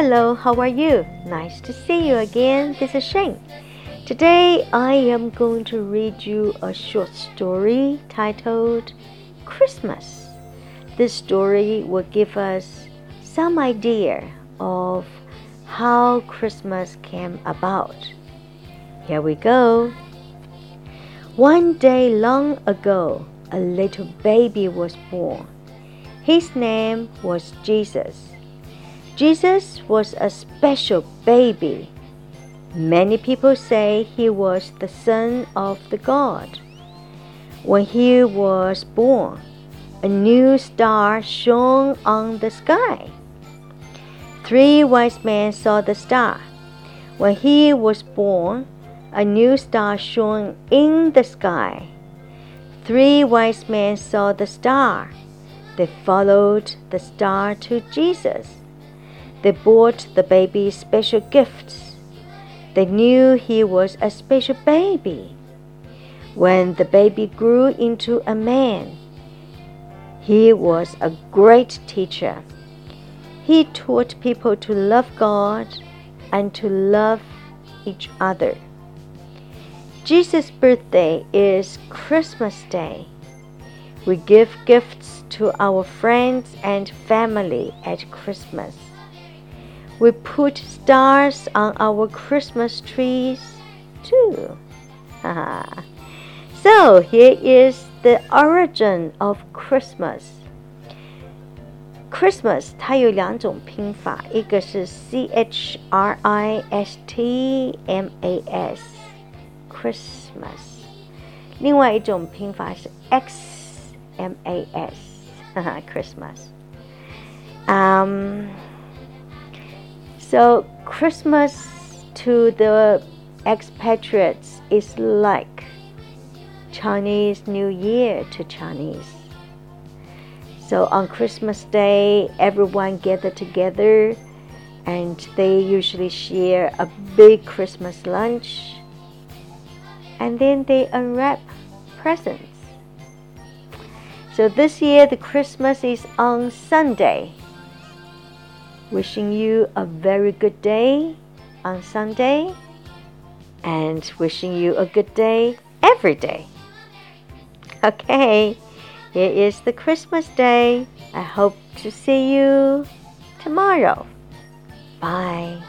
Hello, how are you? Nice to see you again. This is Shane. Today I am going to read you a short story titled Christmas. This story will give us some idea of how Christmas came about. Here we go. One day long ago, a little baby was born. His name was Jesus. Jesus was a special baby. Many people say he was the son of the God. When he was born, a new star shone on the sky. Three wise men saw the star. When he was born, a new star shone in the sky. Three wise men saw the star. They followed the star to Jesus. They bought the baby special gifts. They knew he was a special baby. When the baby grew into a man, he was a great teacher. He taught people to love God and to love each other. Jesus' birthday is Christmas Day. We give gifts to our friends and family at Christmas. We put stars on our Christmas trees too. so here is the origin of Christmas. Christmas 它有两种拼法，一个是 C H R I S T M A S。Christmas，另外一种拼法是 X M A S，Christmas。Um, so Christmas to the expatriates is like Chinese New Year to Chinese. So on Christmas Day, everyone gather together and they usually share a big Christmas lunch and then they unwrap presents. So this year the Christmas is on Sunday. Wishing you a very good day on Sunday and wishing you a good day every day. Okay, it is the Christmas day. I hope to see you tomorrow. Bye.